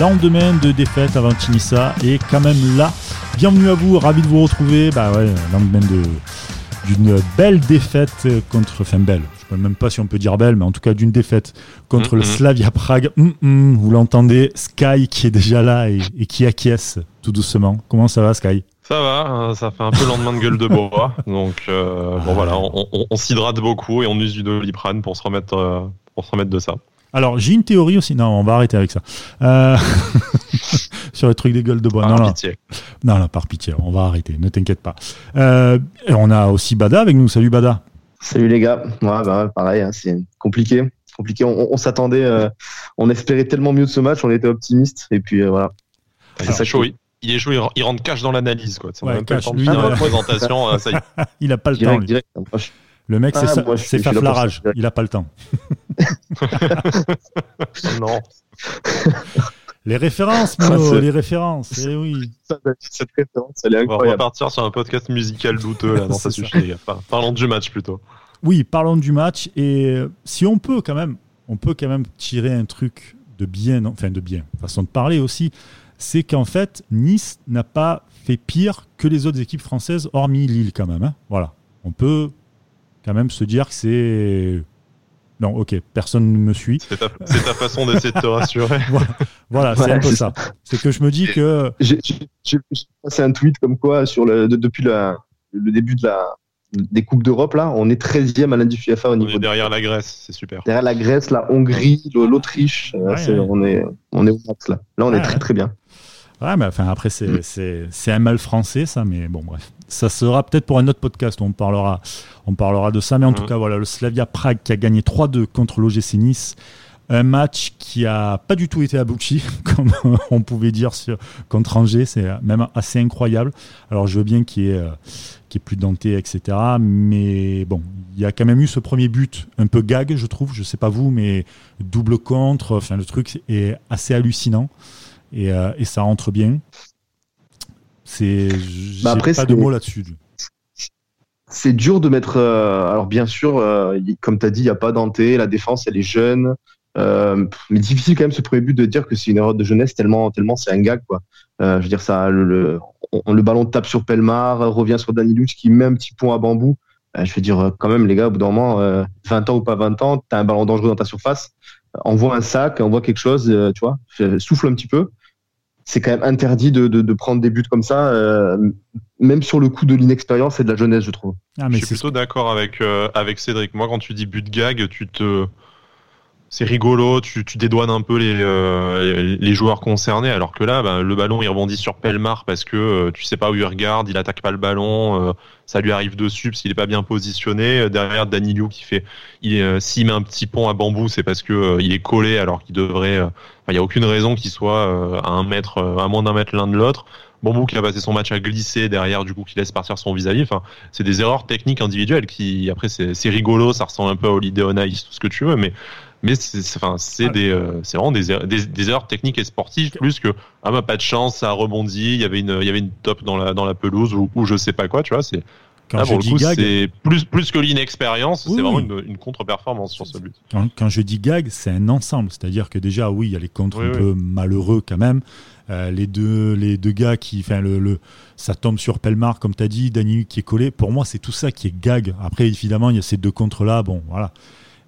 lendemain de défaite avant Tinissa est quand même là. Bienvenue à vous, ravi de vous retrouver. Bah ouais, lendemain de d'une belle défaite contre, enfin belle, je ne sais même pas si on peut dire belle, mais en tout cas d'une défaite contre le Slavia Prague. vous l'entendez, Sky qui est déjà là et, qui acquiesce tout doucement. Comment ça va Sky? Ça va, hein, ça fait un peu lendemain de gueule de bois, donc euh, bon voilà, on, s'hydrate beaucoup et on use du doliprane pour se remettre, euh, pour se remettre de ça. Alors, j'ai une théorie aussi. Non, on va arrêter avec ça. Euh, sur le truc des gueules de bois. Par non, pitié. Non. non, par pitié. On va arrêter. Ne t'inquiète pas. Euh, on a aussi Bada avec nous. Salut Bada. Salut les gars. Ouais, bah, pareil, hein, c'est compliqué. Compliqué. On, s'attendait, euh, on espérait tellement mieux de ce match. On était optimiste. Et puis voilà. C'est ça chaud. Il est chaud, il rentre cash dans l'analyse. Quoi. Ouais, cash, lui, la présentation. ça y est. il a pas le temps. Direct, le mec, c'est ah, sa flarage. Il n'a pas le temps. non. Les références, Mino, les références. Eh oui. Cette référence, elle est incroyable. On va repartir sur un podcast musical douteux. Là. Non, ça suffit. Parlons du match plutôt. Oui, parlons du match. Et si on peut quand même, on peut quand même tirer un truc de bien, enfin de bien, façon de parler aussi, c'est qu'en fait, Nice n'a pas fait pire que les autres équipes françaises, hormis Lille quand même. Hein. Voilà. On peut quand même se dire que c'est. Non, ok, personne ne me suit. C'est ta, façon d'essayer de te rassurer. voilà, c'est un peu ça. C'est que je me dis que. J'ai passé un tweet comme quoi, sur le, depuis le début de la, des Coupes d'Europe, là, on est 13e à l'INDUFIFA au niveau. On est derrière la Grèce, c'est super. Derrière la Grèce, la Hongrie, l'Autriche, euh, on, est, on est au max là. Là, on est très très bien. Ouais, mais enfin, après, mm. c'est un mal français, ça, mais bon, bref. Ça sera peut-être pour un autre podcast où on parlera, on parlera de ça. Mais en tout mm. cas, voilà, le Slavia Prague qui a gagné 3-2 contre l'OGC Nice. Un match qui a pas du tout été abouti, comme on pouvait dire sur, contre Angers. C'est même assez incroyable. Alors, je veux bien qu'il y ait, euh, plus denté, etc. Mais bon, il y a quand même eu ce premier but un peu gag, je trouve. Je sais pas vous, mais double contre. Enfin, le truc est assez hallucinant et, euh, et ça rentre bien. C'est, bah après, pas de mots là-dessus. C'est dur de mettre. Euh, alors bien sûr, euh, comme tu as dit, il n'y a pas Danté, la défense elle est jeune, mais difficile quand même ce premier but de dire que c'est une erreur de jeunesse tellement tellement c'est un gag quoi. je veux dire ça, le, le, ballon tape sur Pelmar, revient sur Danny Luch qui met un petit point à bambou. je veux dire quand même les gars, au bout d'un moment, 20 ans ou pas 20 ans, tu as un ballon dangereux dans ta surface, envoie un sac, envoie quelque chose, tu vois, souffle un petit peu c'est quand même interdit de, prendre des buts comme ça, euh, même sur le coup de l'inexpérience et de la jeunesse, je trouve. Ah, je suis plutôt d'accord avec, euh, avec Cédric. Moi, quand tu dis but gag, tu te c'est rigolo, tu, tu, dédouanes un peu les, euh, les joueurs concernés, alors que là, bah, le ballon il rebondit sur Pelmar parce que euh, tu sais pas où il regarde, il attaque pas le ballon, euh, ça lui arrive dessus parce qu'il est pas bien positionné. Derrière Danilou qui fait, il s'il met un petit pont à bambou, c'est parce que il est collé alors qu'il devrait, il y a aucune raison qu'il soit à un mètre, à moins d'un mètre l'un de l'autre. Bambou qui a passé son match à glisser derrière, du coup, qui laisse partir son vis-à-vis. Enfin, c'est des erreurs techniques individuelles qui, après, c'est rigolo, ça ressemble un peu à Holiday on Ice, tout ce que tu veux, mais mais c'est enfin c'est ah. des euh, c'est vraiment des, des, des, erreurs techniques et sportives plus que ah bah pas de chance ça a rebondi il y avait une il y avait une top dans la dans la pelouse ou, ou je sais pas quoi tu vois c'est quand je dis gag, c'est plus plus que l'inexpérience, c'est vraiment une, une contre-performance sur ce but. Quand, quand, je dis gag, c'est un ensemble, c'est-à-dire que déjà oui, il y a les contres un peu malheureux quand même. Euh, les deux les deux gars qui enfin le, le ça tombe sur Pelmar comme tu as dit, Dani qui est collé. Pour moi, c'est tout ça qui est gag. Après évidemment, il y a ces deux contres là, bon voilà.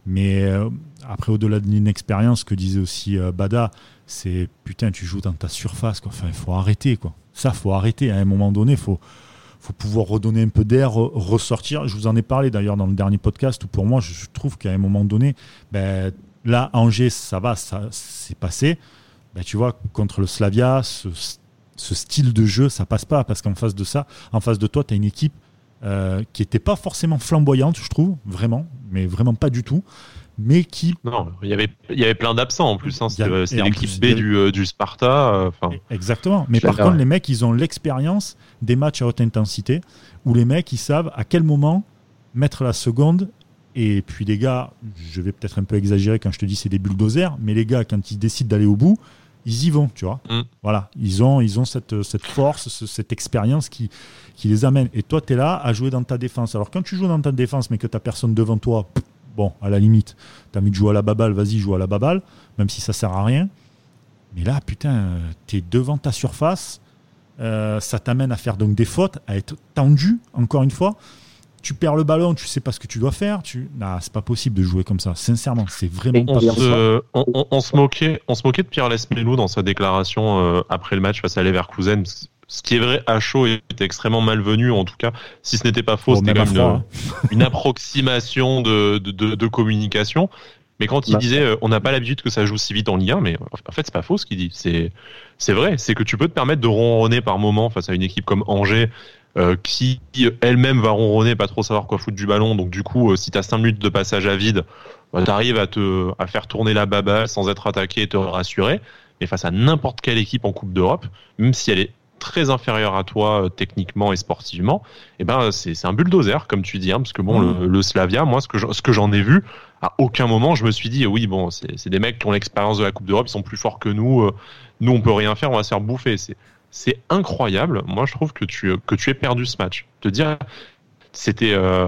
Mais euh, après, au-delà d'une expérience, que disait aussi euh, Bada, c'est putain, tu joues dans ta surface. Quoi. Il faut arrêter. Quoi. Ça, faut arrêter. À un moment donné, il faut, pouvoir redonner un peu d'air, ressortir. Je vous en ai parlé d'ailleurs dans le dernier podcast où pour moi, je trouve qu'à un moment donné, ben, là, Angers, ça va, ça c'est passé. Ben, tu vois, contre le Slavia, ce, ce, style de jeu, ça passe pas parce qu'en face de ça, en face de toi, tu as une équipe euh, qui n'était pas forcément flamboyante, je trouve, vraiment, mais vraiment pas du tout. Mais qui. Non, il y avait, il y avait plein d'absents en plus. Hein, C'était l'équipe B du, euh, du, Sparta. Euh, Exactement. Mais par contre, les mecs, ils ont l'expérience des matchs à haute intensité où les mecs, ils savent à quel moment mettre la seconde. Et puis, les gars, je vais peut-être un peu exagérer quand je te dis c'est des bulldozers, mais les gars, quand ils décident d'aller au bout, ils y vont, tu vois. Mm. Voilà, ils ont, ils ont cette, cette force, cette expérience qui, qui les amène. Et toi, tu es là à jouer dans ta défense. Alors, quand tu joues dans ta défense, mais que tu n'as personne devant toi, bon, à la limite, tu as mis de jouer à la baballe, vas-y, joue à la baballe, même si ça sert à rien. Mais là, putain, tu es devant ta surface, ça t'amène à faire donc des fautes, à être tendu, encore une fois tu perds le ballon, tu sais pas ce que tu dois faire. Tu... Nah, c'est pas possible de jouer comme ça. Sincèrement, c'est vraiment pas se, on, on, se moquait, on se moquait de Pierre Lesmelou dans sa déclaration euh, après le match face à Leverkusen. Ce qui est vrai, à chaud était extrêmement malvenu, en tout cas. Si ce n'était pas faux, c'était une, hein. une, approximation de, de, de, communication. Mais quand il bah. disait euh, on n'a pas l'habitude que ça joue si vite en Ligue 1, mais en fait c'est pas faux ce qu'il dit. C'est c'est vrai, c'est que tu peux te permettre de ronronner par moment face à une équipe comme Angers euh, qui elle-même va ronronner, pas trop savoir quoi foutre du ballon. Donc du coup, euh, si tu as 5 minutes de passage à vide, bah, tu arrives à, te, à faire tourner la baba sans être attaqué et te rassurer. Mais face à n'importe quelle équipe en Coupe d'Europe, même si elle est très inférieure à toi euh, techniquement et sportivement, et eh ben c'est un bulldozer comme tu dis, hein, parce que bon mmh. le, Slavia, moi ce que ce que j'en ai vu, à aucun moment je me suis dit oui bon c'est des mecs qui ont l'expérience de la Coupe d'Europe, ils sont plus forts que nous, nous on peut rien faire, on va se faire bouffer. C'est c'est incroyable. Moi, je trouve que tu, que tu aies perdu ce match. Te dire, c'était euh,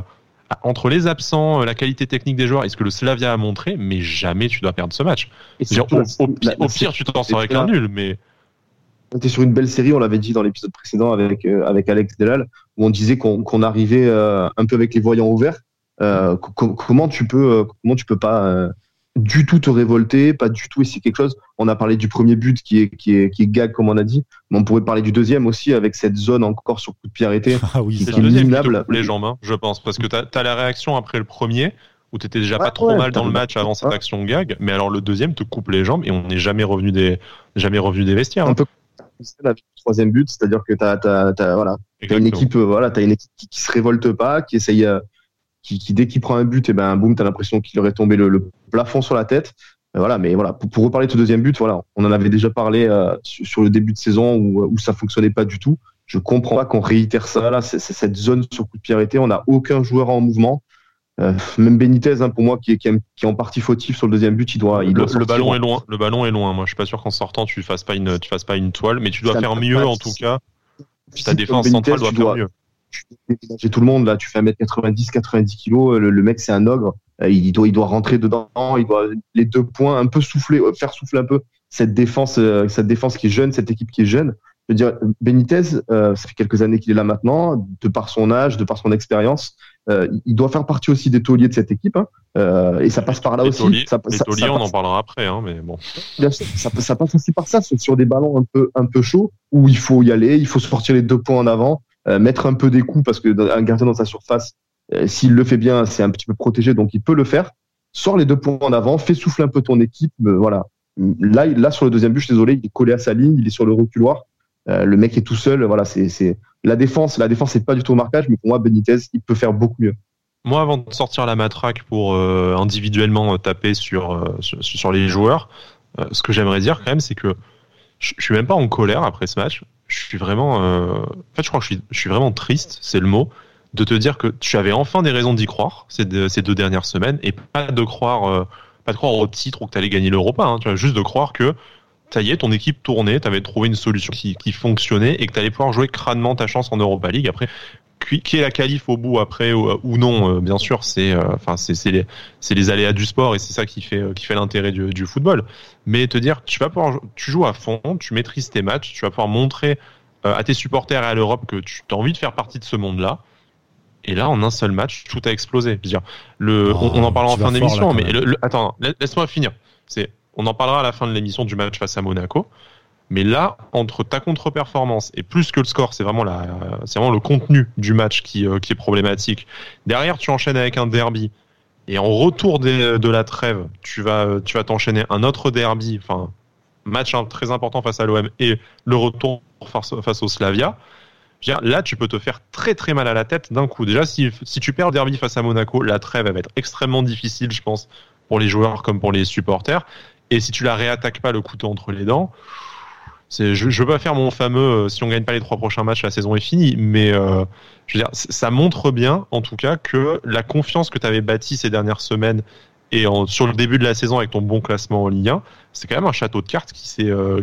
entre les absents, euh, la qualité technique des joueurs et ce que le Slavia a montré, mais jamais tu dois perdre ce match. au, pire, tu t'en sors avec un nul, mais. On était sur une belle série, on l'avait dit dans l'épisode précédent avec, euh, avec Alex Delal, où on disait qu'on arrivait un peu avec les voyants ouverts. comment tu peux, comment tu peux pas du tout te révolter, pas du tout essayer quelque chose. On a parlé du premier but qui est, qui est, qui est gag, comme on a dit, mais on pourrait parler du deuxième aussi avec cette zone encore sur coup de pied arrêté. Ah oui, c'est le deuxième qui les jambes, hein, je pense, parce que tu as, la réaction après le premier où tu étais déjà pas trop mal dans le match avant cette action gag, mais alors le deuxième te coupe les jambes et on n'est jamais revenu des jamais revenu des vestiaires. Hein. Peu le troisième but, c'est-à-dire que tu as, voilà, une équipe, voilà, as une équipe qui, qui se révolte pas, qui essaye, qui, dès qu'il prend un but, et eh ben boum, t'as l'impression qu'il aurait tombé le, plafond sur la tête. Euh, voilà, mais voilà, pour, reparler de ce deuxième but, voilà, on en avait déjà parlé euh, sur, le début de saison où, où ça fonctionnait pas du tout. Je comprends pas qu'on réitère ça là, c'est cette zone sur coup de pied arrêté. On n'a aucun joueur en mouvement. Euh, même Benitez, hein, pour moi, qui est, qui, est, en partie fautif sur le deuxième but, il doit. Il le, ballon est loin. Le ballon est loin. Moi, je suis pas sûr qu'en sortant, tu fasses pas une, tu fasses pas une toile, mais tu dois faire mieux en tout cas. Ta défense centrale doit faire mieux tu tout le monde là, tu fais 1m90, 90 kg, le, mec c'est un ogre, euh, il doit, il doit rentrer dedans, il doit les deux points un peu souffler, euh, faire souffler un peu cette défense, euh, cette défense qui est jeune, cette équipe qui est jeune. Je veux dire, Benitez, ça fait quelques années qu'il est là maintenant, de par son âge, de par son expérience, il doit faire partie aussi des tauliers de cette équipe, hein. et ça passe par là aussi. ça, les tauliers, on en parlera après, hein, mais bon. Ça, ça, passe aussi par ça, sur des ballons un peu, un peu chauds, où il faut y aller, il faut sortir les deux points en avant. Euh, mettre un peu des coups parce que un gardien dans sa surface, euh, s'il le fait bien, c'est un petit peu protégé, donc il peut le faire. Sors les deux points en avant, fais souffler un peu ton équipe. Euh, voilà. Là, là sur le deuxième but, je suis désolé, il est collé à sa ligne, il est sur le reculoir. le mec est tout seul. Voilà, c'est la défense. La défense, c'est pas du tout au marquage, mais pour moi, Benitez, il peut faire beaucoup mieux. Moi, avant de sortir la matraque pour individuellement taper sur, sur, les joueurs, ce que j'aimerais dire quand même, c'est que je suis même pas en colère après ce match je suis vraiment. Euh, en fait, je crois que je suis, vraiment triste, c'est le mot, de te dire que tu avais enfin des raisons d'y croire ces deux, dernières semaines et pas de croire, euh, pas de croire au titre ou que tu gagner l'Europa. Hein, tu vois, juste de croire que ça y est, ton équipe tournait, tu trouvé une solution qui, fonctionnait et que tu pouvoir jouer crânement ta chance en Europa League. Après, qui est la qualif au bout après ou, non, euh, bien sûr, c'est euh, enfin c'est les c'est les aléas du sport et c'est ça qui fait euh, qui fait l'intérêt du, du, football. Mais te dire, tu vas pouvoir tu joues à fond, tu maîtrises tes matchs, tu vas pouvoir montrer à tes supporters et à l'Europe que tu as envie de faire partie de ce monde-là. Et là, en un seul match, tout a explosé. dire, le, on, en parlera en fin d'émission, mais le, attends, laisse-moi finir. C'est, on en parlera à la fin de l'émission du match face à Monaco. Mais là, entre ta contre-performance et plus que le score, c'est vraiment, vraiment le contenu du match qui, euh, qui est problématique. Derrière, tu enchaînes avec un derby. Et en retour de la trêve, tu vas, tu vas t'enchaîner un autre derby, enfin, match hein, très important face à l'OM et le retour face, face au Slavia. Là, tu peux te faire très très mal à la tête d'un coup. Déjà, si, si tu perds le derby face à Monaco, la trêve va être extrêmement difficile, je pense, pour les joueurs comme pour les supporters. Et si tu la réattaques pas le couteau entre les dents, je, je veux pas faire mon fameux euh, si on gagne pas les trois prochains matchs, la saison est finie, mais euh, je veux dire, ça montre bien, en tout cas, que la confiance que tu avais bâtie ces dernières semaines et sur le début de la saison avec ton bon classement en Ligue 1, c'est quand même un château de cartes qui, euh,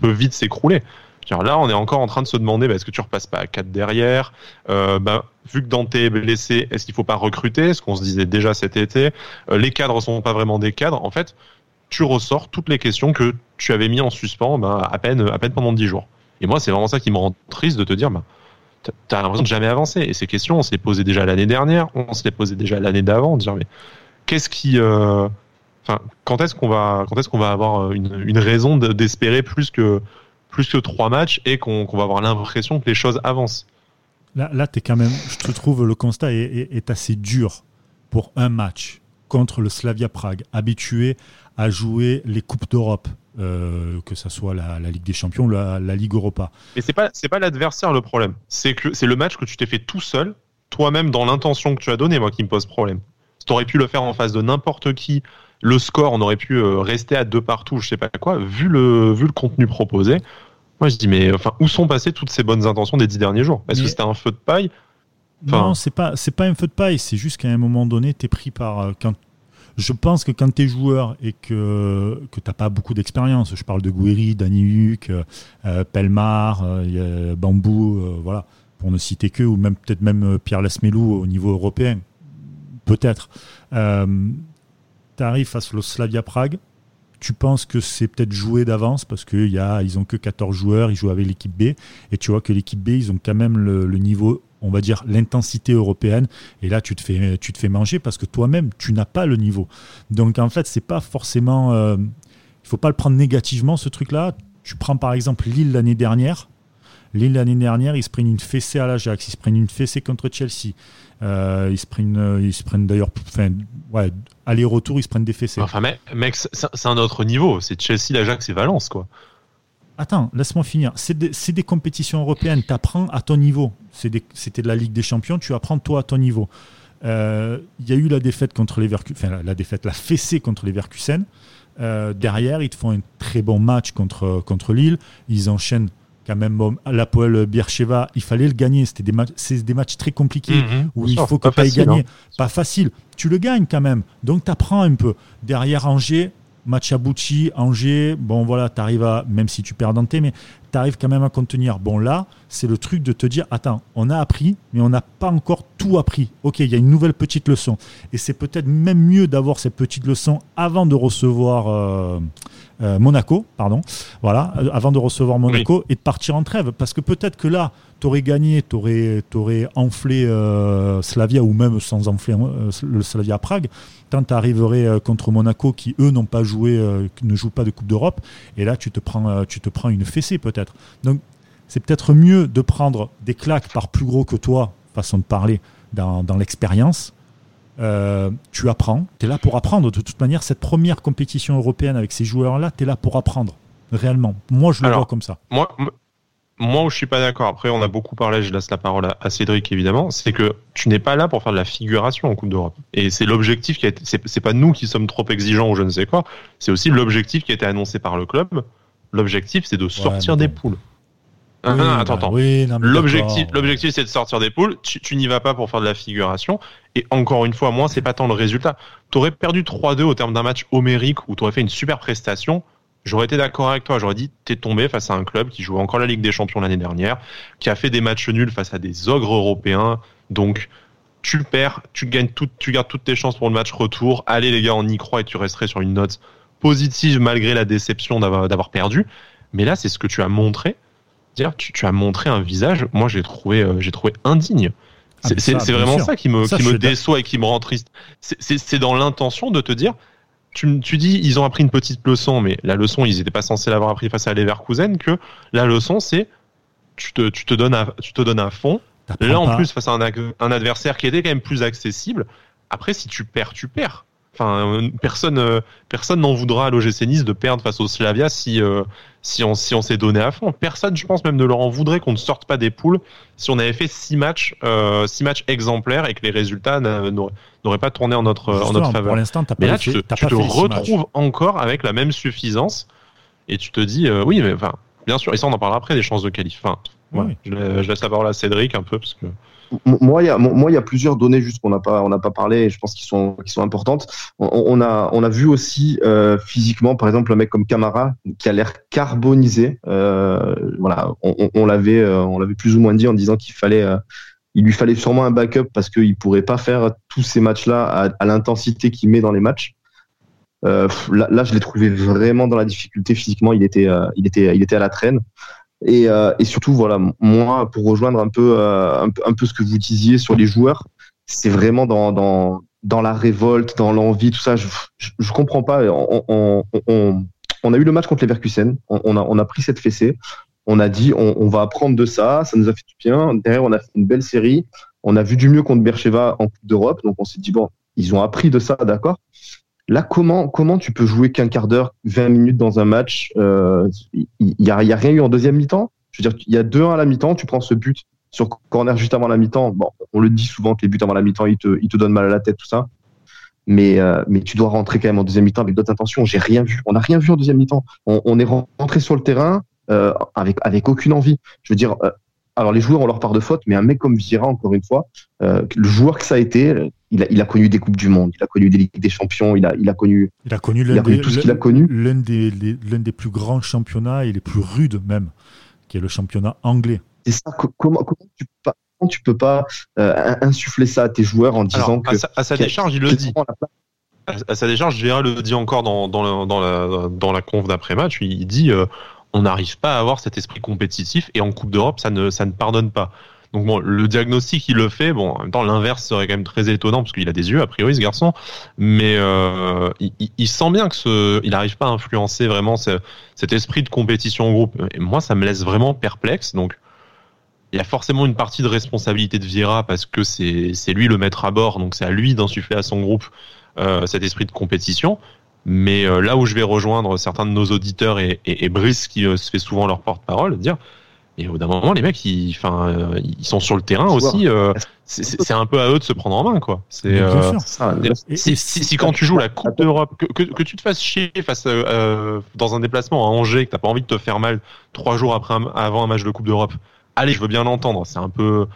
peut vite s'écrouler. Là, on est encore en train de se demander, bah, est-ce que tu repasses pas à 4 derrière? Bah, Vu que Dante est blessé, est-ce qu'il faut pas recruter? Ce qu'on se disait déjà cet été. les cadres sont pas vraiment des cadres. En fait, tu ressors toutes les questions que tu avais mis en suspens bah, à, peine, à peine pendant 10 jours. Et moi, c'est vraiment ça qui me rend triste de te dire, bah, t'as l'impression de jamais avancer. Et ces questions, on se les posait déjà l'année dernière, on se les déjà l'année d'avant, dire mais qu'est-ce qui, euh, quand est-ce qu'on va, quand est-ce qu'on va avoir une, raison d'espérer plus que plus que trois matchs et qu'on va avoir l'impression que les choses avancent? Là, là es quand même, je te trouve le constat est, assez dur pour un match contre le Slavia Prague, habitué à jouer les coupes d'Europe, euh, que ce soit la, Ligue des Champions, la, la Ligue Europa. Mais c'est pas c'est pas l'adversaire le problème, c'est que c'est le match que tu t'es fait tout seul, toi-même dans l'intention que tu as donnée, moi qui me pose problème. Tu aurais pu le faire en face de n'importe qui. Le score, on aurait pu euh, rester à deux partout, je sais pas quoi. Vu le vu le contenu proposé, moi, je dis, mais enfin, où sont passées toutes ces bonnes intentions des dix derniers jours? Est-ce que c'était un feu de paille? Non, c'est pas, c'est pas un feu de paille. C'est juste qu'à un moment donné, tu es pris par. Euh, quand, je pense que quand tu es joueur et que, que tu n'as pas beaucoup d'expérience, je parle de Gouiri, Dani euh, Pelmar, euh, Bambou, voilà, pour ne citer que, ou même peut-être même Pierre Lesmelou au niveau européen, peut-être. tu arrives face au Slavia Prague, tu penses que c'est peut-être joué d'avance parce qu'ils ils ont que 14 joueurs, ils jouent avec l'équipe B, et tu vois que l'équipe B, ils ont quand même le, niveau, on va dire, l'intensité européenne, et là, tu te fais, tu te fais manger parce que toi-même, tu n'as pas le niveau. Donc, en fait, c'est pas forcément. Euh, il faut pas le prendre négativement, ce truc-là. Tu prends par exemple Lille l'année dernière. Lille l'année dernière, ils se prennent une fessée à l'Ajax, ils se prennent une fessée contre Chelsea. Euh, ils se prennent, euh, prennent d'ailleurs, enfin, ouais, aller-retour, ils se prennent des fessées. Enfin, mec, c'est un autre niveau. C'est Chelsea, l'Ajax et Valence, quoi. Attends, laisse-moi finir. C'est des, compétitions européennes. Tu apprends à ton niveau. C'était de la Ligue des Champions. Tu apprends toi à ton niveau. Euh, il y a eu la défaite contre les enfin la défaite, la fessée contre les Verkusen. derrière, ils te font un très bon match contre, contre Lille. Ils enchaînent quand même bon, l'Apoel Bircheva, il fallait le gagner. C'était des, matchs, c'est des matchs très compliqués mhm. où il faut que tu ailles gagner. Hein. Pas facile. Tu le gagnes quand même. Donc tu apprends un peu. Derrière Angers, match Angers, bon voilà, tu arrives à, même si tu perds Dante, mais tu arrives quand même à contenir. Bon là, c'est le truc de te dire, attends, on a appris, mais on n'a pas encore tout appris. Ok, il y a une nouvelle petite leçon. Et c'est peut-être même mieux d'avoir cette petite leçon avant de recevoir euh, euh, Monaco, pardon, voilà, euh, avant de recevoir Monaco et de partir en trêve. Parce que peut-être que là, tu aurais gagné, tu aurais, enflé Slavia ou même sans enfler le Slavia Prague. Quand tu arriverais contre Monaco qui, eux, n'ont pas joué, ne jouent pas de Coupe d'Europe, et là, tu te prends, tu te prends une fessée peut-être. Donc, c'est peut-être mieux de prendre des claques par plus gros que toi, façon de parler, dans, l'expérience. Euh, tu apprends, tu es là pour apprendre. De toute manière, cette première compétition européenne avec ces joueurs-là, tu es là pour apprendre, réellement. Moi, je le vois comme ça. Moi, moi où je suis pas d'accord, après, on a beaucoup parlé, je laisse la parole à, Cédric évidemment, c'est que tu n'es pas là pour faire de la figuration en Coupe d'Europe. Et c'est l'objectif qui a été, c'est pas nous qui sommes trop exigeants ou je ne sais quoi, c'est aussi l'objectif qui a été annoncé par le club. L'objectif, c'est de sortir des poules. Ah, attends, attends. l'objectif, l'objectif, c'est de sortir des poules. Tu, n'y vas pas pour faire de la figuration. Et encore une fois, moi, c'est pas tant le résultat. T'aurais perdu 3-2 au terme d'un match homérique où t'aurais fait une super prestation. J'aurais été d'accord avec toi. J'aurais dit, t'es tombé face à un club qui joue encore la Ligue des Champions l'année dernière, qui a fait des matchs nuls face à des ogres européens. Donc, tu perds, tu gagnes tout, tu gardes toutes tes chances pour le match retour. Allez, les gars, on y croit et tu resterais sur une note positive malgré la déception d'avoir perdu. Mais là, c'est ce que tu as montré tu, as montré un visage, moi j'ai trouvé, euh, j'ai trouvé indigne. Ah, c'est vraiment ça qui me, qui me déçoit et qui me rend triste. C'est dans l'intention de te dire, tu, tu, dis, ils ont appris une petite leçon, mais la leçon, ils n'étaient pas censés l'avoir appris face à Leverkusen, que la leçon, c'est tu te, tu, te donnes à, tu te donnes à fond. Là, en plus, face à un, un adversaire qui était quand même plus accessible. Après, si tu perds, tu perds. Enfin, personne, euh, personne n'en voudra à l'OGC Nice de perdre face au Slavia si, euh, si on, si on s'est donné à fond. Personne, je pense même, ne leur en voudrait qu'on ne sorte pas des poules si on avait fait six matchs, euh, six matchs exemplaires et que les résultats n'auraient pas tourné en notre, en notre faveur. Pour l'instant, mais là, tu, te, retrouves encore avec la même suffisance et tu te dis, oui, mais enfin, bien sûr, et ça, on en parlera après des chances de qualif. Enfin, je, je, laisse la parole à Cédric un peu parce que. Moi, il y a, moi, il y a plusieurs données juste qu'on n'a pas, on n'a pas parlé, et je pense qu'ils sont, qui sont importantes. On, a, on a vu aussi euh, physiquement, par exemple, un mec comme Camara qui a l'air carbonisé. Euh, voilà, on, on l'avait, euh, on l'avait plus ou moins dit en disant qu'il fallait, euh, il lui fallait sûrement un backup parce qu'il pourrait pas faire tous ces matchs-là à, à l'intensité qu'il met dans les matchs. Là, je l'ai trouvé vraiment dans la difficulté physiquement. Il était, il était, il était à la traîne. Et, et surtout, voilà, moi, pour rejoindre un peu, un peu, un peu ce que vous disiez sur les joueurs, c'est vraiment dans, dans, dans la révolte, dans l'envie, tout ça. Je, je, comprends pas. On, on, on, on, a eu le match contre les Verkusen. On, a, on a pris cette fessée. On a dit, on, va apprendre de ça. Ça nous a fait du bien. Derrière, on a fait une belle série. On a vu du mieux contre Bercheva en Coupe d'Europe. Donc, on s'est dit, bon, ils ont appris de ça, d'accord? Là, comment, comment tu peux jouer qu'un quart d'heure, 20 minutes dans un match Il euh, n'y a, y a rien eu en deuxième mi-temps? Je veux dire, il y a 2-1 à la mi-temps. Tu prends ce but sur corner juste avant la mi-temps, bon, on le dit souvent que les buts avant la mi-temps, ils te, ils te donnent mal à la tête, tout ça. Mais, euh, mais tu dois rentrer quand même en deuxième mi-temps avec d'autres intentions. J'ai rien vu. On n'a rien vu en deuxième mi-temps. On, on, est rentré sur le terrain euh, avec, avec aucune envie. Je veux dire, alors les joueurs ont leur part de faute, mais un mec comme Vieira, encore une fois, euh, le joueur que ça a été, il a, il a connu des coupes du monde, il a connu des ligues des champions, il a, il a connu, il a connu l'un des, tout ce qu'il a connu, l'un des, l'un des plus grands championnats et les plus rudes même, qui est le championnat anglais. C'est ça. Comment, comment tu peux pas, tu peux pas euh, insuffler ça à tes joueurs en disant que à sa, décharge, il le dit. À, sa décharge, Gérard le dit encore dans, dans, dans la, dans la conf d'après-match. Il dit euh, on n'arrive pas à avoir cet esprit compétitif et en Coupe d'Europe, ça ne, ça ne pardonne pas. Donc bon, le diagnostic, il le fait. Bon, en même temps, l'inverse serait quand même très étonnant parce qu'il a des yeux, a priori, ce garçon. Mais euh, il, sent bien que ce, il n'arrive pas à influencer vraiment ce, cet esprit de compétition en groupe. Et moi, ça me laisse vraiment perplexe. Donc, il y a forcément une partie de responsabilité de Vieira parce que c'est lui le maître à bord, donc c'est à lui d'insuffler à son groupe euh, cet esprit de compétition. Mais euh, là où je vais rejoindre certains de nos auditeurs et, et, et Brice qui euh, se fait souvent leur porte-parole, dire et au d'un moment, les mecs, ils, enfin, euh, ils sont sur le terrain aussi. Euh, c'est un peu à eux de se prendre en main, quoi. C'est si, si, si, quand tu joues la Coupe d'Europe, que, que, que, tu te fasses chier face euh, dans un déplacement à Angers, que t'as pas envie de te faire mal trois jours après avant un match de Coupe d'Europe, allez, je veux bien l'entendre. C'est un peu,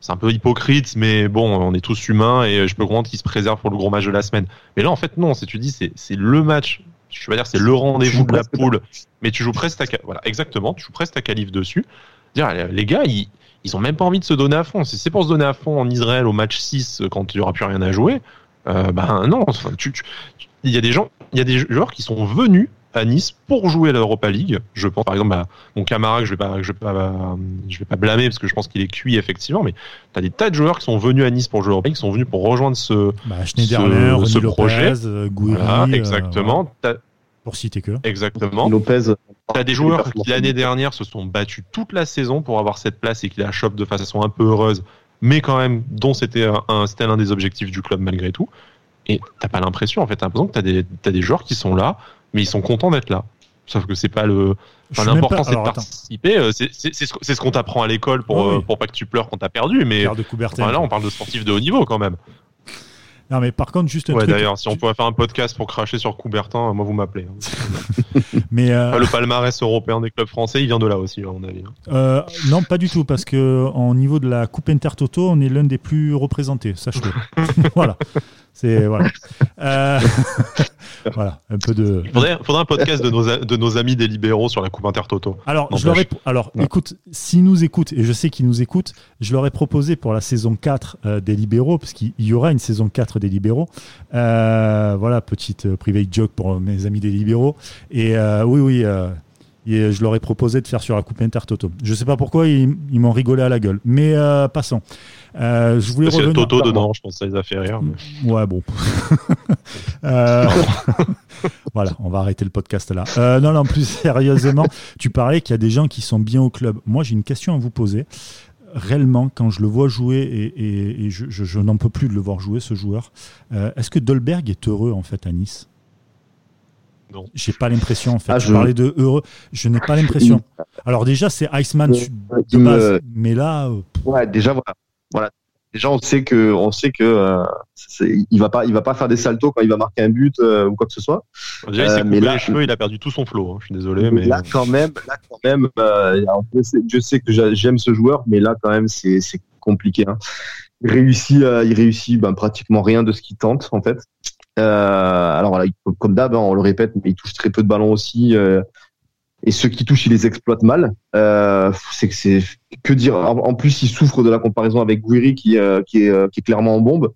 c'est un peu hypocrite, mais bon, on est tous humains et je peux comprendre qu'ils se préservent pour le gros match de la semaine. Mais là, en fait, non. Si tu dis, c'est le match. Je vais dire, c'est le rendez-vous de la poule, mais tu joues presque à, voilà, exactement, tu joues presque à qualif dessus. Dire, les gars, ils, ils ont même pas envie de se donner à fond. Si c'est pour se donner à fond en Israël au match 6 quand il y aura plus rien à jouer, euh, ben non. il y a des gens, il y a des joueurs qui sont venus à Nice pour jouer à l'Europa League. Je pense par exemple à mon camarade, je vais pas, je vais pas, je vais pas blâmer parce que je pense qu'il est cuit effectivement, mais tu as des tas de joueurs qui sont venus à Nice pour jouer à l'Europa League, qui sont venus pour rejoindre ce, bah, ce, ce projet. Euh, voilà, exactement. Euh, pour citer que. Exactement. Lopez. T'as des joueurs qui l'année dernière se sont battus toute la saison pour avoir cette place et qui la chopent de façon un peu heureuse, mais quand même dont c'était un, c'était l'un des objectifs du club malgré tout. Et t'as pas l'impression en fait, t'as l'impression que t'as des as des joueurs qui sont là, mais ils sont contents d'être là. Sauf que c'est pas le. l'important c'est de participer. Euh, c'est ce qu'on t'apprend à l'école pour euh, pour pas que tu pleures quand t'as perdu. Mais là, on parle de sportifs de haut niveau quand même. Non, mais par contre, juste un ouais, d'ailleurs, si on pouvait faire un podcast pour cracher sur Coubertin, moi, vous m'appelez. Hein. mais euh... Le palmarès européen des clubs français, il vient de là aussi, à mon avis. Hein. Euh, non, pas du tout, parce que au niveau de la Coupe Intertoto, on est l'un des plus représentés, sache-le. voilà. C'est voilà. Euh... voilà, un peu de. Il faudrait, faudrait un podcast de nos, de nos amis des libéraux sur la Coupe Intertoto. Alors, je leur ai, alors écoute, s'ils nous écoutent, et je sais qu'ils nous écoutent, je leur ai proposé pour la saison 4 euh, des libéraux, parce qu'il y aura une saison 4 des libéraux. Euh, voilà, petite euh, private joke pour mes amis des libéraux. Et oui, oui. Et je leur ai proposé de faire sur la Coupe Intertoto. Je sais pas pourquoi, ils, ils m'ont rigolé à la gueule. Mais passons. Euh, je voulais Parce revenir. Toto dedans, je pense que ça les a fait rire. Mais... Ouais, bon. euh... voilà, on va arrêter le podcast là. Euh, non, non, plus sérieusement, tu parlais qu'il y a des gens qui sont bien au club. Moi, j'ai une question à vous poser. Réellement, quand je le vois jouer et, et, et je, je, je n'en peux plus de le voir jouer, ce joueur, euh, est-ce que Dolberg est heureux en fait à Nice? Non. J'ai pas l'impression en fait. Ah, je... parlais de heureux. Je n'ai pas l'impression. Alors déjà c'est Iceman de base, mais là. Euh, ouais, déjà voilà voilà. Déjà, on sait que, on sait que euh, il va pas, il va pas faire des saltos quand il va marquer un but euh, ou quoi que ce soit. Déjà, il euh, les cheveux, il a perdu tout son flow. Hein, je suis désolé, mais là quand même, là quand même, euh, je sais que j'aime ce joueur, mais là quand même, c'est compliqué. Hein. Il réussit, il réussit ben, pratiquement rien de ce qu'il tente en fait. Alors voilà, comme d'hab, hein, on le répète, mais il touche très peu de ballons aussi et ceux qui touchent, ils les exploitent mal. Euh, c'est que c'est que dire. En, plus, il souffre de la comparaison avec Guiri qui, euh, qui, est, euh, qui est clairement en bombe.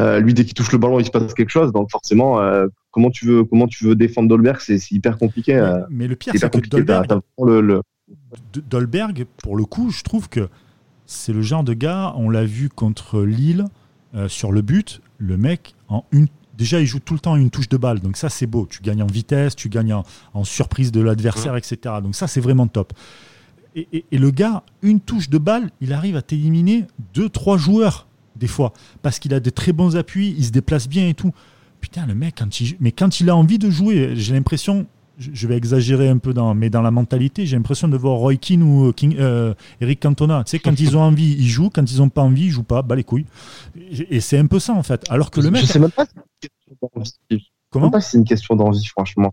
Euh, lui, dès qu'il touche le ballon, il se passe quelque chose. Donc forcément, euh, comment tu veux, comment tu veux défendre Dolberg, c'est hyper compliqué. Mais, le pire, c'est que Dolberg, Dolberg, pour le coup, je trouve que c'est le genre de gars, on l'a vu contre Lille sur le but, le mec, en une déjà, il joue tout le temps une touche de balle. Donc ça, c'est beau. Tu gagnes en vitesse, tu gagnes en, surprise de l'adversaire, etc. Donc ça, c'est vraiment top. Et, le gars, une touche de balle, il arrive à t'éliminer deux, trois joueurs, des fois. Parce qu'il a de très bons appuis, il se déplace bien et tout. Putain, le mec, quand il, mais quand il a envie de jouer, j'ai l'impression, je vais exagérer un peu, dans, mais dans la mentalité, j'ai l'impression de voir Roy Keane ou King, euh, Eric Cantona. Tu sais, quand ils ont envie, ils jouent. Quand ils n'ont pas envie, ils jouent pas. Bah les couilles. Et c'est un peu ça, en fait. Alors que le mec. Je sais même pas Comment pas si c'est une question d'envie, franchement.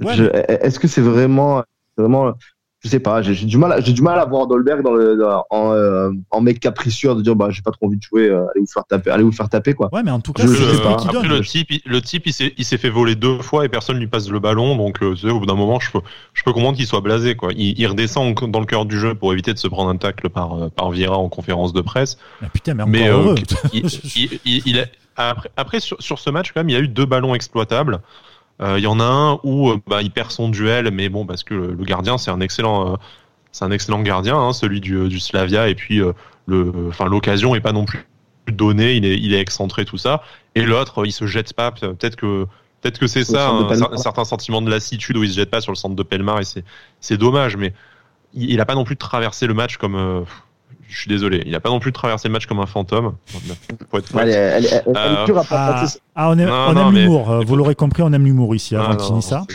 Est-ce que c'est vraiment, vraiment je sais pas, j'ai du mal, j'ai du mal à voir Dolberg dans le, en, euh, en, mec capricieux de dire bah j'ai pas trop envie de jouer, euh, allez vous faire taper, allez vous faire taper quoi. Ouais, mais en tout cas, je, je pas. Après, le type, le type, il s'est, il fait voler deux fois et personne lui passe le ballon, donc euh, au bout d'un moment, je peux, je peux comprendre qu'il soit blasé quoi. Il, il, redescend dans le cœur du jeu pour éviter de se prendre un tacle par par Vieira en conférence de presse. Mais putain, mais, mais heureux. il, il, après, après sur, sur ce match quand même, il y a eu deux ballons exploitables. Il y en a un où bah, il perd son duel, mais bon parce que le, le gardien c'est un excellent c'est un excellent gardien, hein, celui du, du, Slavia, et puis euh, le, enfin l'occasion est pas non plus donnée, il est, il est excentré tout ça, et l'autre il se jette pas, peut-être que peut-être que c'est ça, un, certain sentiment de lassitude où il se jette pas sur le centre de Pelmar et c'est c'est dommage, mais il, il a pas non plus traversé le match comme euh, je suis désolé, il a pas non plus traversé le match comme un fantôme. Pour être ah, on aime, on aime l'humour. Euh, vous l'aurez compris, on aime l'humour ici à Martini, ça.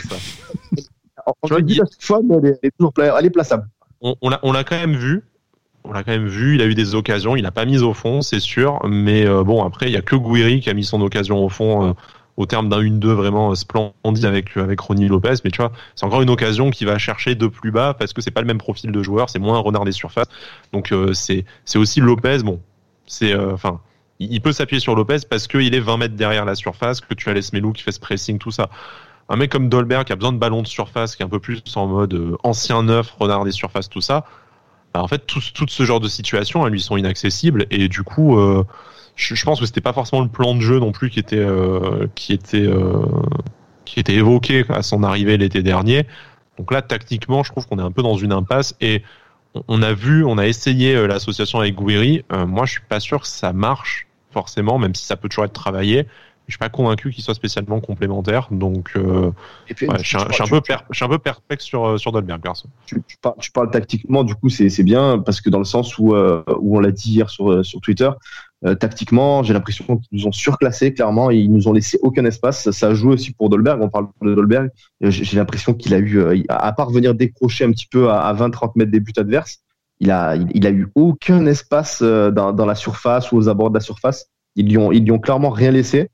On dit à chaque fois, mais elle est, toujours elle est plaçable on, l'a quand même vu. On l'a quand même vu. Il a eu des occasions. Il n'a pas mis au fond, c'est sûr. Mais euh, bon, après, il y a que Guiri qui a mis son occasion au fond. Euh, au terme d'un 1-2 vraiment splendide avec avec Ronnie Lopez mais tu vois c'est encore une occasion qui va chercher de plus bas parce que c'est pas le même profil de joueur c'est moins un renard des surfaces donc euh, c'est aussi Lopez bon c'est enfin il peut s'appuyer sur Lopez parce qu'il est 20 mètres derrière la surface que tu as Lesmelou qui fait ce pressing tout ça un mec comme Dolberg qui a besoin de ballons de surface, qui est un peu plus en mode euh, ancien neuf, renard des surfaces, tout ça, bah, en fait, tout, tout, ce genre de situations, elles lui sont inaccessibles. Et du coup, euh, je, pense que c'était pas forcément le plan de jeu non plus qui était, euh, qui était, qui était évoqué à son arrivée l'été dernier. Donc là, tactiquement, je trouve qu'on est un peu dans une impasse. Et on a vu, on a essayé l'association avec Gouiri. moi, je suis pas sûr que ça marche forcément, même si ça peut toujours être travaillé je suis pas convaincu qu'il soit spécialement complémentaire. Donc, euh, je, suis un, peu un peu perplexe sur, euh, sur Dolberg, Tu, parles, tactiquement, du coup, c'est bien, parce que dans le sens où, euh, où on l'a dit hier sur, sur Twitter, tactiquement, j'ai l'impression qu'ils nous ont surclassé, clairement, ils nous ont laissé aucun espace. Ça a joué aussi pour Dolberg, on parle de Dolberg. J'ai l'impression qu'il a eu, à part venir décrocher un petit peu à, 20-30 mètres des buts adverses, il a, il, a eu aucun espace dans, dans la surface ou aux abords de la surface. Ils lui ont, ils lui ont clairement rien laissé.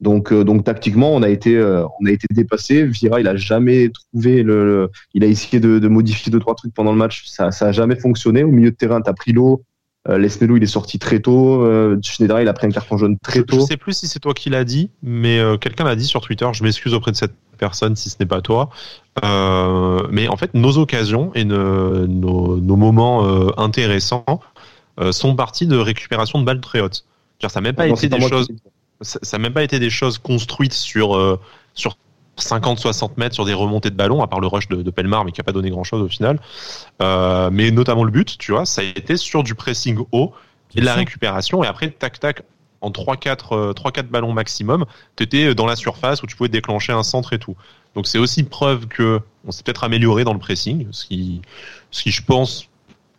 Donc, euh, donc tactiquement, on a été, euh, on a été dépassé. Vira, il a jamais trouvé le, il a essayé de, de, modifier deux trois trucs pendant le match. Ça, ça a jamais fonctionné. Au milieu de terrain, t'as pris l'eau. Euh, Lesmelou, il est sorti très tôt. Euh, Schneider, il a pris un carton jaune très tôt. Je, sais plus si c'est toi qui l'as dit, mais euh, quelqu'un l'a dit sur Twitter. Je m'excuse auprès de cette personne si ce n'est pas toi. mais en fait, nos occasions et nos, nos, nos moments intéressants sont partis de récupération de balles très hautes. Ça n'a même pas été des choses ça même pas été des choses construites sur, euh, sur 50-60 mètres sur des remontées de ballon, à part le rush de, de Pelmar, mais qui n'a pas donné grand-chose au final. Euh, mais notamment le but, tu vois, ça a été sur du pressing haut et de la récupération. Et après, tac-tac, en 3-4 euh, ballons maximum, tu étais dans la surface où tu pouvais déclencher un centre et tout. Donc c'est aussi preuve que on s'est peut-être amélioré dans le pressing, ce qui, ce qui, je pense,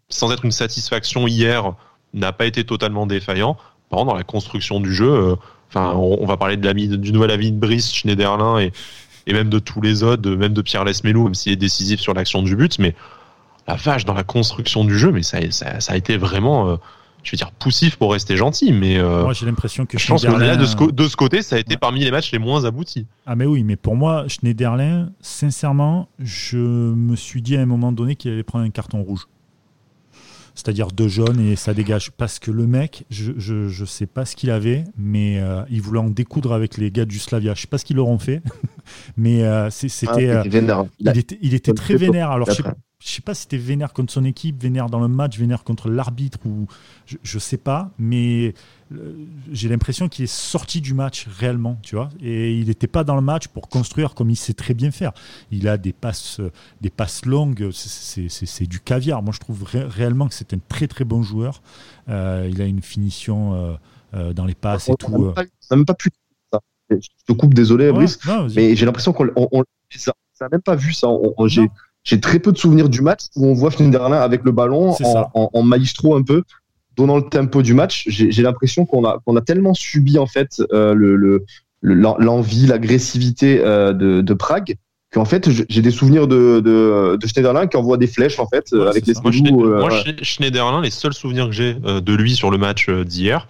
sans être une satisfaction hier, n'a pas été totalement défaillant. Par contre, dans la construction du jeu, Enfin, on, va parler de l'ami, du nouvel avis de Brice, Schneiderlin et, et même de tous les autres, même de Pierre Lesmelou, même s'il est décisif sur l'action du but. Mais la vache, dans la construction du jeu, mais ça, ça, ça a été vraiment, euh, je veux dire, poussif pour rester gentil. Mais euh, moi, j'ai l'impression que je pense que là, de ce, de ce côté, ça a été parmi les matchs les moins aboutis. Ah, mais oui, mais pour moi, Schneiderlin, sincèrement, je me suis dit à un moment donné qu'il allait prendre un carton rouge c'est-à-dire deux jaunes et ça dégage. Parce que le mec, je je, sais pas ce qu'il avait, mais euh, il voulait en découdre avec les gars du Slavia. Je sais pas ce qu'ils leur ont fait, mais euh, c'était, ah, euh, il était, il était très vénère. Alors je sais, je sais pas si c'était vénère contre son équipe, vénère dans le match, vénère contre l'arbitre ou je, ne sais pas, mais j'ai l'impression qu'il est sorti du match réellement, tu vois, et il n'était pas dans le match pour construire comme il sait très bien faire. Il a des passes, des passes longues, c'est du caviar. Moi, je trouve réellement que c'est un très très bon joueur. Euh, il a une finition euh, dans les passes et tout. Ça n'a même pas pu. Ça. Je te coupe, désolé, Brice, mais j'ai l'impression qu'on n'a même pas vu ça. j'ai très peu de souvenirs du match où on voit Schneiderlin avec le ballon en, en, maestro un peu, donnant le tempo du match. J'ai l'impression qu'on a, qu'on a tellement subi en fait euh, le l'envie, l'agressivité euh, de, de Prague qu'en fait j'ai des souvenirs de, de, de, Schneiderlin qui envoie des flèches en fait avec les Moi, moi, Schneiderlin, les seuls souvenirs que j'ai de lui sur le match d'hier,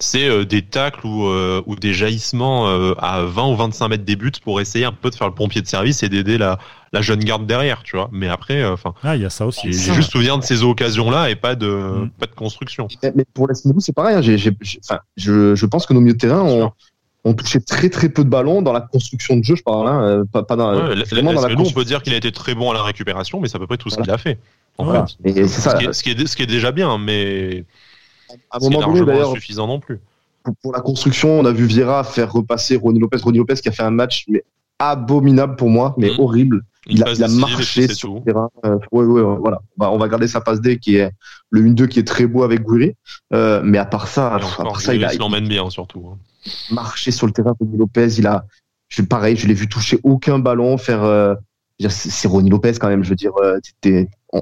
c'est euh, des tacles ou, euh, ou des jaillissements euh, à 20 ou 25 mètres des buts pour essayer un peu de faire le pompier de service et d'aider la, la jeune garde derrière, tu vois. Mais après, enfin, ah, il y a ça aussi. J'ai juste souvenir de ces occasions-là et pas de mm. pas de construction. Mais pour l'Esmelou, c'est pareil. Hein. J'ai, enfin, je, je pense que nos milieux de terrain ont, ont touché très très peu de ballons dans la construction de jeu, je parle. Hein, pas, pas dans, ouais, dans la On peut dire qu'il a été très bon à la récupération, mais c'est à peu près tout ce qu'il a fait. En fait. Et ça. Ce, qui est, ce, qui est, ce qui est déjà bien, mais à un moment donné, d'ailleurs, suffisant non plus. Pour, la construction, on a vu Vieira faire repasser Ronny Lopez. Ronny Lopez qui a fait un match mais abominable pour moi, mais mmh. horrible. Il a, il a, marché sur le terrain. Euh, ouais, ouais, voilà. On va, garder sa passe D qui est le 1-2 qui est très beau avec Gouiri. Euh, mais à part ça, à part ça il, il l'emmène bien surtout. Hein. Marché sur le terrain, Ronny Lopez. Il a, je, pareil, je l'ai vu toucher aucun ballon, faire. Euh, c'est Ronny Lopez quand même. Je veux dire, euh,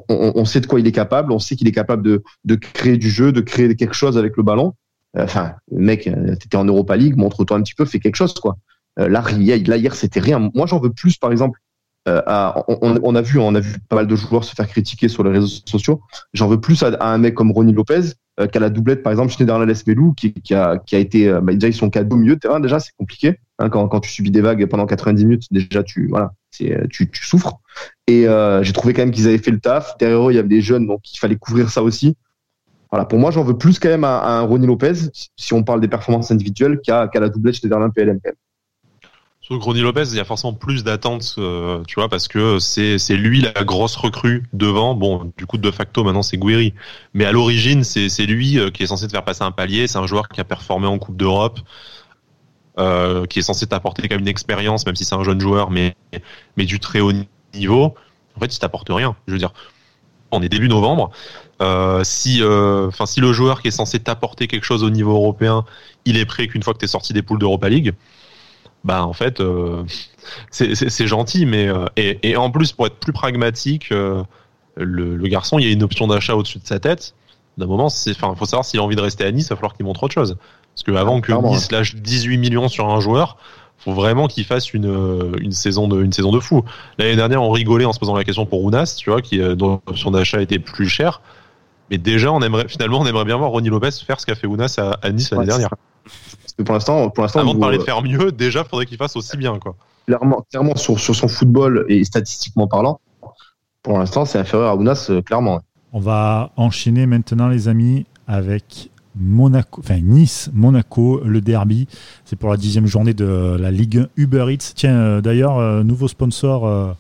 on, sait de quoi il est capable. On sait qu'il est capable de, créer du jeu, de créer quelque chose avec le ballon. Euh, enfin, mec, euh, t'étais en Europa League, montre-toi un petit peu, fais quelque chose, quoi. Là, hier, c'était rien. Moi, j'en veux plus, par exemple. on, a vu, on a vu pas mal de joueurs se faire critiquer sur les réseaux sociaux. J'en veux plus à, un mec comme Ronny Lopez, qu'à la doublette, par exemple, Schneiderlin Melou, qui, qui, a, qui a été, bah, déjà, ils sont cadeaux au milieu de terrain. Déjà, c'est compliqué. Hein, quand, quand tu subis des vagues pendant 90 minutes, déjà, tu, voilà, tu, tu souffres. Et j'ai trouvé quand même qu'ils avaient fait le taf. Derrière eux, il y avait des jeunes, donc il fallait couvrir ça aussi. Voilà, pour moi, j'en veux plus quand même à, un Ronnie Lopez, si on parle des performances individuelles, qu'à la doublette chez Derlin PLM. Sur Ronnie Lopez, il y a forcément plus d'attentes, euh, tu vois, parce que c'est c'est lui la grosse recrue devant. Bon, du coup de facto maintenant c'est Guiri, mais à l'origine c'est c'est lui euh, qui est censé te faire passer un palier. C'est un joueur qui a performé en Coupe d'Europe, euh, qui est censé t'apporter quand même une expérience, même si c'est un jeune joueur, mais mais du très haut niveau. En fait, il t'apporte rien. Je veux dire, on est début novembre. Euh, si, euh, enfin, si le joueur qui est censé t'apporter quelque chose au niveau européen, il est prêt qu'une fois que tu es sorti des poules d'Europa League, bah en fait, euh, c'est gentil, mais et, et, en plus pour être plus pragmatique, le, le, garçon, il y a une option d'achat au-dessus de sa tête. D'un moment, c'est, enfin, faut savoir s'il a envie de rester à Nice, il va falloir qu'il montre autre chose. Parce que avant que Nice lâche 18 millions sur un joueur, faut vraiment qu'il fasse une, une saison de une saison de fou. L'année dernière, on rigolait en se posant la question pour Ounas, tu vois, qui dont l'option d'achat était plus chère. Mais déjà, on aimerait finalement, on aimerait bien voir Ronnie Lopez faire ce qu'a fait Ounas à, Nice l'année dernière. Pour l'instant, pour l'instant, avant de parler de faire mieux, déjà, faudrait qu'il fasse aussi bien, quoi. Clairement, clairement sur, sur son football et statistiquement parlant, pour l'instant, c'est inférieur à Ounas, euh, clairement. On va enchaîner maintenant, les amis, avec Monaco, enfin Nice, Monaco, le derby. C'est pour la dixième journée de la Ligue 1 Uber Eats. Tiens, euh, d'ailleurs, euh, nouveau sponsor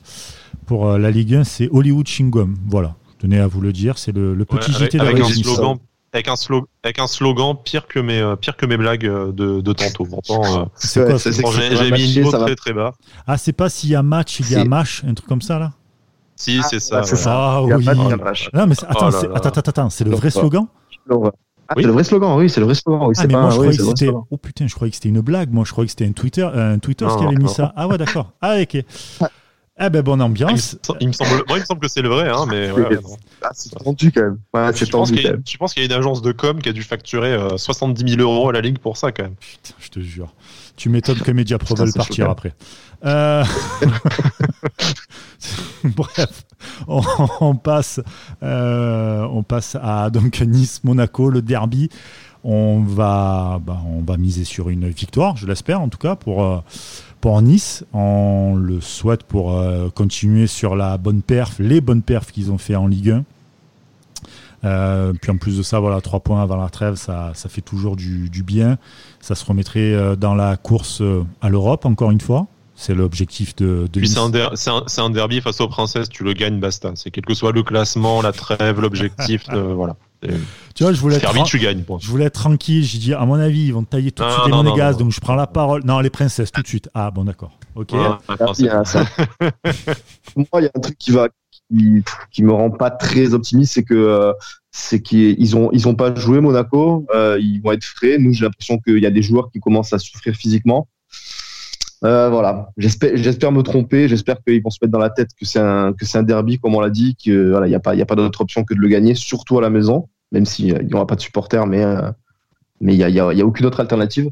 pour la Ligue 1, c'est Hollywood Chingum. Voilà tenais à vous le dire. C'est le, petit JT avec, un slogan, avec, un slogan, avec un slogan pire que mes, euh, pire que mes blagues euh, de, de tantôt. Pourtant, euh, c'est quoi J'ai mis une note très très bas. Ah, c'est pas s'il y a match, il y a match, un truc comme ça là? Si, c'est ça. c'est ça. Ah, oui. Non, mais attends, oh attends, attends, c'est le vrai slogan? ah, c'est le vrai slogan, oui, c'est le vrai slogan. Oui, ah, mais moi, je croyais que c'était. Oh putain, je croyais que c'était une blague. Moi, je croyais que c'était un Twitter, un Twitter qui avait mis ça. Ah ouais, d'accord. Ah, ok. Eh ben, bonne ambiance. Il me semble, moi, il me semble que c'est le vrai, hein, mais ah, c'est tendu quand même. Ouais, je, pense qu'il y, a une agence de com qui a dû facturer 70 000 euros à la ligue pour ça, quand même. Putain, je te jure. Tu m'étonnes que Media Pro veulent partir après. Euh... Bref, on, passe, euh, on passe à donc Nice, Monaco, le derby. On va, bah, on va miser sur une victoire, je l'espère en tout cas pour. Pour Nice. On le souhaite pour euh, continuer sur la bonne perf, les bonnes perfs qu'ils ont fait en Ligue 1. Euh, puis en plus de ça, voilà, trois points avant la trêve, ça, ça fait toujours du, bien. Ça se remettrait euh, dans la course à l'Europe, encore une fois. C'est l'objectif de, Puis c'est un, derby face aux princesses, tu le gagnes, basta. C'est quel que soit le classement, la trêve, l'objectif, voilà. Tu vois, je voulais, être, tu gagnes, je voulais être tranquille. J'ai dit, à mon avis, ils vont tailler tout de suite les monégas, donc je prends la parole. Non, les princesses, tout de suite. Ah, bon, d'accord. Ok. Moi, il y a un truc qui va, qui, me rend pas très optimiste, c'est que euh, c'est qu'ils ont ils ont pas joué Monaco, euh, ils vont être frais. Nous, j'ai l'impression qu'il y a des joueurs qui commencent à souffrir physiquement. Euh, voilà, j'espère j'espère me tromper, j'espère qu'ils vont se mettre dans la tête que c'est un que c'est un derby comme on l'a dit, que voilà, il y a pas il y a pas d'autre option que de le gagner, surtout à la maison, même s'il si, n'y aura pas de supporters, mais mais il y a, y a aucune autre alternative.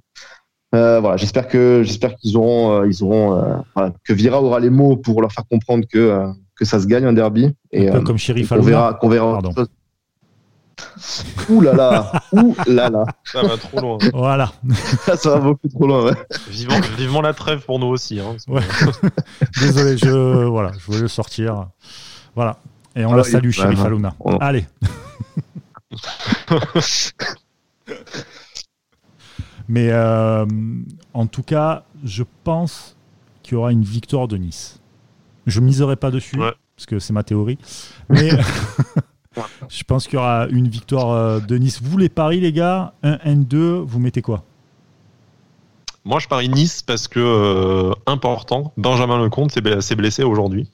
voilà, j'espère que j'espère qu'ils auront ils auront que Vira aura les mots pour leur faire comprendre que que ça se gagne un derby. Et, un peu comme Sheriff On verra, qu'on verra. Ouh là là, ouh là là. Ça va trop loin. Voilà. ça va beaucoup trop loin. Ouais. Vivement, vivement la trêve pour nous aussi. Hein, ouais. Désolé, je voilà, je voulais le sortir. Voilà. Et on ah la salue, Sheriff Aluna. Allez. Mais euh, en tout cas, je pense qu'il y aura une victoire de Nice. Je miserai pas dessus, parce que c'est ma théorie. Mais je pense qu'il y aura une victoire euh, de Nice. Vous, les paris, les gars, 1 N2, vous mettez quoi? Moi, je parie Nice parce que, euh, important, Benjamin Lecomte s'est blessé aujourd'hui.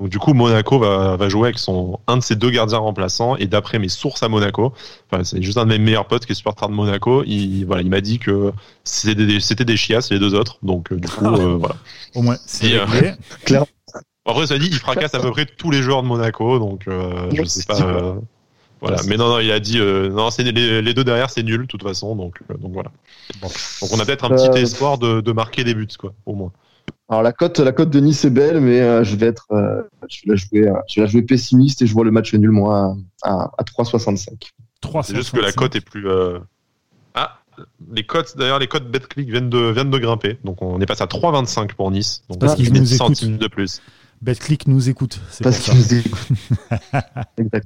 Donc du coup, Monaco va, jouer avec son un de ses deux gardiens remplaçants. Et d'après mes sources à Monaco, c'est juste un de mes meilleurs potes qui est supporter de Monaco. Il voilà, il m'a dit que c'était des, chiasses les deux autres. Donc euh, du coup, voilà. Au moins, c'est clair. Après, ça dit, il fracasse à peu près tous les joueurs de Monaco, donc euh, je sais pas. Euh, voilà, mais non, non, il a dit euh, non, c'est les, deux derrière, c'est nul de toute façon, donc donc voilà. Donc on a peut-être un petit espoir de, marquer des buts, quoi, au moins. Alors la cote, la cote de Nice est belle, mais je vais être, je vais la jouer, je vais la jouer pessimiste et je vois le match nul moi à, à 3,65. C'est juste que la cote est plus. Ah, les cotes, d'ailleurs, les cotes BetClick viennent de, viennent de grimper. Donc, on est passé à 3,25 pour Nice. Donc, Parce qu'ils nous centimes de plus. BetClick nous écoute. Parce qu'ils nous écoute.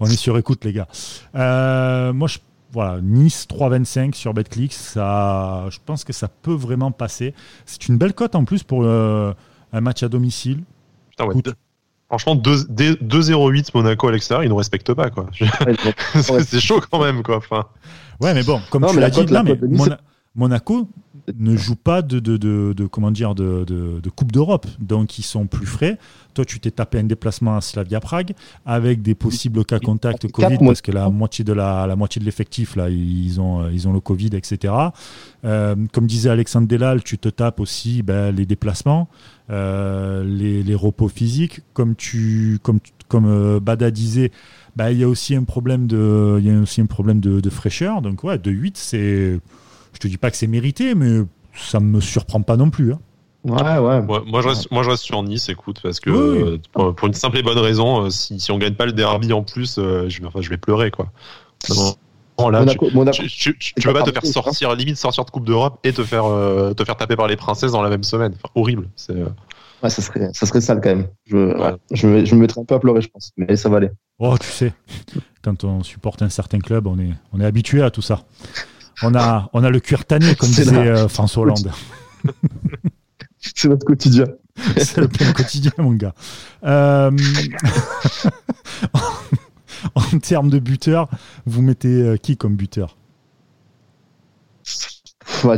On est sur écoute, les gars. Euh, moi, je, voilà, Nice 3,25 sur BetClick, ça, je pense que ça peut vraiment passer. C'est une belle cote en plus pour euh, un match à domicile. Putain, ouais, Franchement, 2-0-8 Monaco à l'extérieur, ils nous respectent pas, quoi. c'est chaud quand même, quoi. Enfin... Ouais, mais bon, comme tu l'as dit, là, mais Monaco, ne jouent pas de, de, de, comment dire de, de Coupe d'Europe, donc ils sont plus frais. Toi, tu t'es tapé un déplacement à Slavia Prague avec des possibles cas contacts Covid parce que la moitié de la, la moitié de l'effectif là, ils ont ils ont le Covid, etc. Euh, comme disait Alexandre Delal, tu te tapes aussi ben, les déplacements, euh, les, les, repos physiques, comme tu comme comme euh, Bada disait. Ben, il y a aussi un problème de il y a aussi un problème de, de fraîcheur donc ouais de 8 c'est je te dis pas que c'est mérité, mais ça me surprend pas non plus. Hein. Ouais, ouais. Moi, je reste, moi, je reste sur Nice, écoute, parce que euh, pour, une simple et bonne raison, euh, si, si on gagne pas le derby en plus, euh, je, enfin, je vais pleurer, quoi. Non, là, tu, peux pas te faire sortir, limite sortir de Coupe d'Europe et te faire, te faire taper par les princesses dans la même semaine. horrible. C'est. Ouais, ça serait, ça serait sale quand même. Je, je, me, je me mettrais un peu à pleurer, je pense. Mais ça va aller. Oh, tu sais, quand on supporte un certain club, on est, on est habitué à tout ça. On a, on a le cuir tanné, comme disait euh, François Hollande. C'est notre quotidien. C'est le plein quotidien, mon gars. Euh, en termes de buteur, vous mettez euh, qui comme buteur?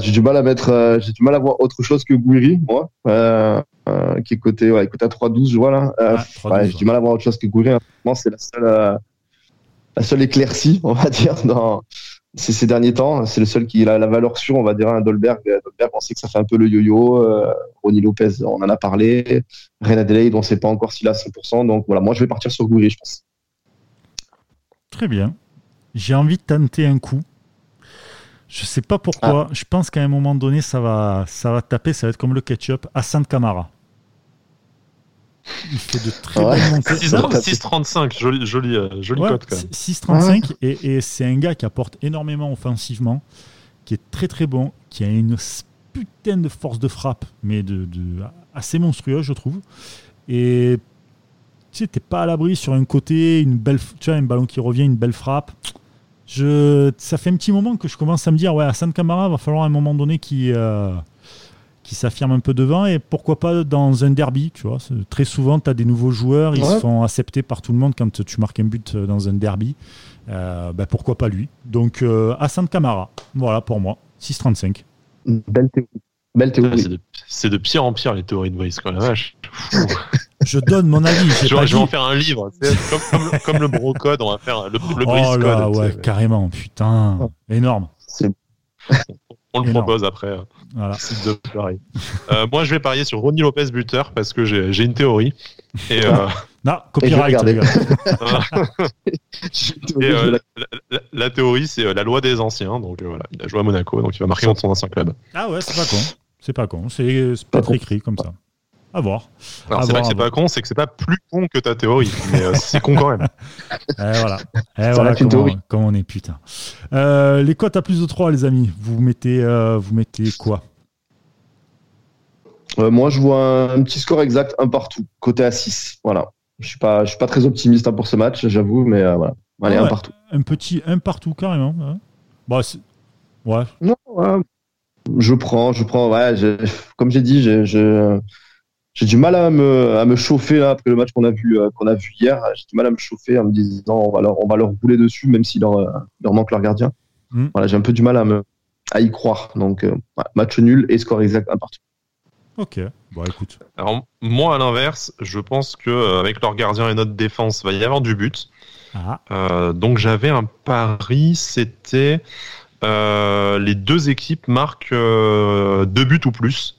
J'ai du mal à mettre, j'ai du mal à voir autre chose que Gouiri, moi, qui est côté, ouais, côté à 3-12, je vois là. Ah, j'ai du mal à voir autre chose que Gouiri. Hein. C'est la seule, la seule éclaircie, on va dire, dans, c'est ces derniers temps. C'est le seul qui a la valeur sûre, on va dire, un Dolberg. Dolberg, on sait que ça fait un peu le yo-yo. Euh, Ronnie Lopez, on en a parlé. Ren Adelaide, on ne sait pas encore s'il a 100%. Donc voilà, moi je vais partir sur Gouiri, je pense. Très bien. J'ai envie de tenter un coup. Je sais pas pourquoi. Ah. Je pense qu'à un moment donné, ça va, ça va taper. Ça va être comme le ketchup. Hassan Kamara. Il fait de très bonnes montées. 6,35, joli, joli, euh, joli quand même. 6,35 et, et c'est un gars qui apporte énormément offensivement, qui est très très bon, qui a une putain de force de frappe, mais de, assez monstrueuse, je trouve. Et tu sais, t'es pas à l'abri sur un côté, une belle, tu vois, un ballon qui revient, une belle frappe. Je, ça fait un petit moment que je commence à me dire, ouais, Hassan Kamara, va falloir à un moment donné qui qui s'affirme un peu devant et pourquoi pas dans un derby, tu vois. Très souvent, tu as des nouveaux joueurs, ils se font accepter par tout le monde quand tu marques un but dans un derby. Euh, ben pourquoi pas lui Donc, euh, Hassan Kamara, voilà pour moi, 6,35. Belle théorie. Belle théorie. C'est de, pire en pire les théories de Brice, quoi, la vache. je donne mon avis. Je, vais en faire un livre. Comme, comme, le brocode, on va faire le, le oh là, ouais, carrément, putain. Énorme. On le propose après. Voilà. euh, moi, je vais parier sur Ronnie Lopez buteur parce que j'ai une théorie. Et, euh... non, copyright. Et euh, la, la, théorie, c'est la loi des anciens. Donc voilà, il a joué à Monaco, donc il va marquer dans son ancien club. Ah ouais, c'est pas con. C'est pas con. C'est pas très écrit comme ça. À voir. Alors, c'est pas que c'est pas con, c'est que c'est pas plus con que ta théorie. mais euh, c'est con quand même. Et eh, voilà. Et eh, voilà comment, comment, on est, putain. Euh, les cotes à plus de 3, les amis, vous mettez, euh, vous mettez quoi? Moi, je vois un, petit score exact, un partout, côté à 6. Voilà. Je suis pas, je suis pas très optimiste hein, pour ce match, j'avoue, mais voilà. Allez, un partout. Un petit un partout, carrément. Bah, ouais. Non, Je prends, je prends. Ouais, comme j'ai dit, je j'ai du mal à me, à me chauffer là, après le match qu'on a vu euh, qu'on a vu hier. J'ai du mal à me chauffer en me disant on va leur, on va leur rouler dessus même s'il leur, euh, leur manque leur gardien. Hmm. Voilà, j'ai un peu du mal à me à y croire. Donc euh, match nul et score exact un partout. Ok, bon écoute. Alors moi à l'inverse, je pense que avec leur gardien et notre défense, va y avoir du but. Ah. donc j'avais un pari, c'était les deux équipes marquent deux buts ou plus.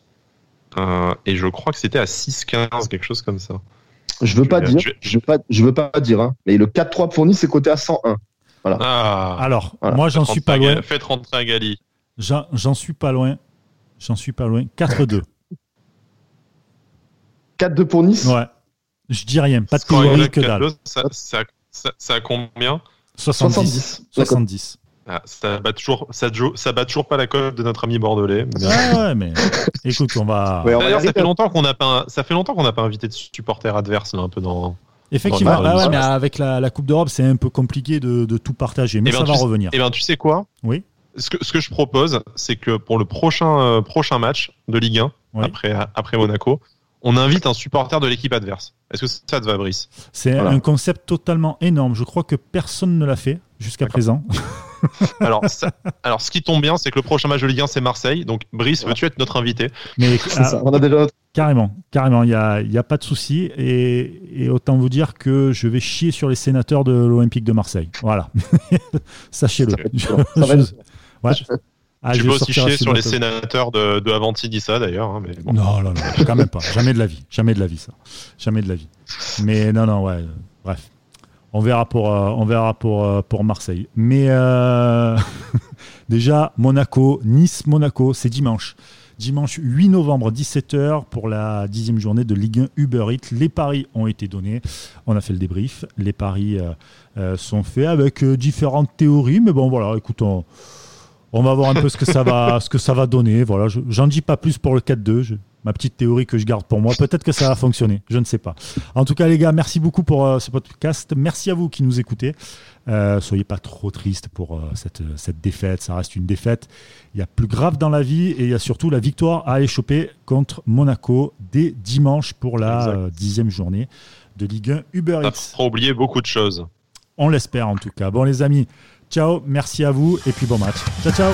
Euh, et je crois que c'était à 6-15, quelque chose comme ça. Je veux pas dire, je, veux pas, je veux pas dire, hein, mais le 4-3 pour Nice, c'est coté à 101. Voilà. Ah. Alors, moi, j'en suis pas loin. Faites rentrer à Gali. J'en suis pas loin. J'en suis pas loin. 4-2. 4-2 pour Nice Ouais. Je dis rien. Pas de théorie que dalle. Ça, ça, ça, a combien? 70. 70. Ah, ça bat toujours, ça, ça bat toujours pas la cote de notre ami bordelais. Ah ouais, mais écoute, on va. ça fait longtemps qu'on n'a pas, ça fait longtemps qu'on n'a pas invité de supporters adverses là, un peu dans. Effectivement, ah mais avec la, Coupe d'Europe, c'est un peu compliqué de, tout partager, mais eh ben, ça va revenir. Et eh bien, tu sais quoi? Oui. Ce que, ce que je propose, c'est que pour le prochain, euh, prochain match de Ligue 1, après, après Monaco, on invite un supporter de l'équipe adverse. Est-ce que ça te va, Brice? C'est un concept totalement énorme. Je crois que personne ne l'a fait jusqu'à présent. alors, alors, ce qui tombe bien, c'est que le prochain match de Ligue 1, c'est Marseille. Donc, Brice, veux-tu être notre invité? Mais ah, on a déjà Carrément, carrément, il n'y a, y a, pas de souci. Et, autant vous dire que je vais chier sur les sénateurs de l'Olympique de Marseille. Voilà. Sachez-le. Ouais. Ah, je peux aussi chier sur les sénateurs de, de Avanti Dissa d'ailleurs. Hein, non, non, non, quand même pas. Jamais de la vie. Jamais de la vie, ça. Jamais de la vie. Mais non, non, ouais. Bref. On verra pour, euh, euh, Marseille. Mais euh, déjà, Monaco, Nice-Monaco, c'est dimanche. Dimanche 8 novembre, 17h, pour la dixième journée de Ligue 1 Uber Eats. Les paris ont été donnés. On a fait le débrief. Les paris sont faits avec différentes théories. Mais bon, voilà, écoutons. On va voir un peu ce que ça va, ce que ça va donner. Voilà, j'en dis pas plus pour le 4-2. Ma petite théorie que je garde pour moi. Peut-être que ça va fonctionner. Je ne sais pas. En tout cas, les gars, merci beaucoup pour euh, ce podcast. Merci à vous qui nous écoutez. Euh, soyez pas trop tristes pour euh, cette, cette, défaite. Ça reste une défaite. Il y a plus grave dans la vie et il y a surtout la victoire à échopper contre Monaco dès dimanche pour la dixième journée de Ligue 1 Uber Eats. Fera oublier beaucoup de choses. On l'espère en tout cas. Bon, les amis. Ciao, merci à vous et puis bon match. Ciao, ciao.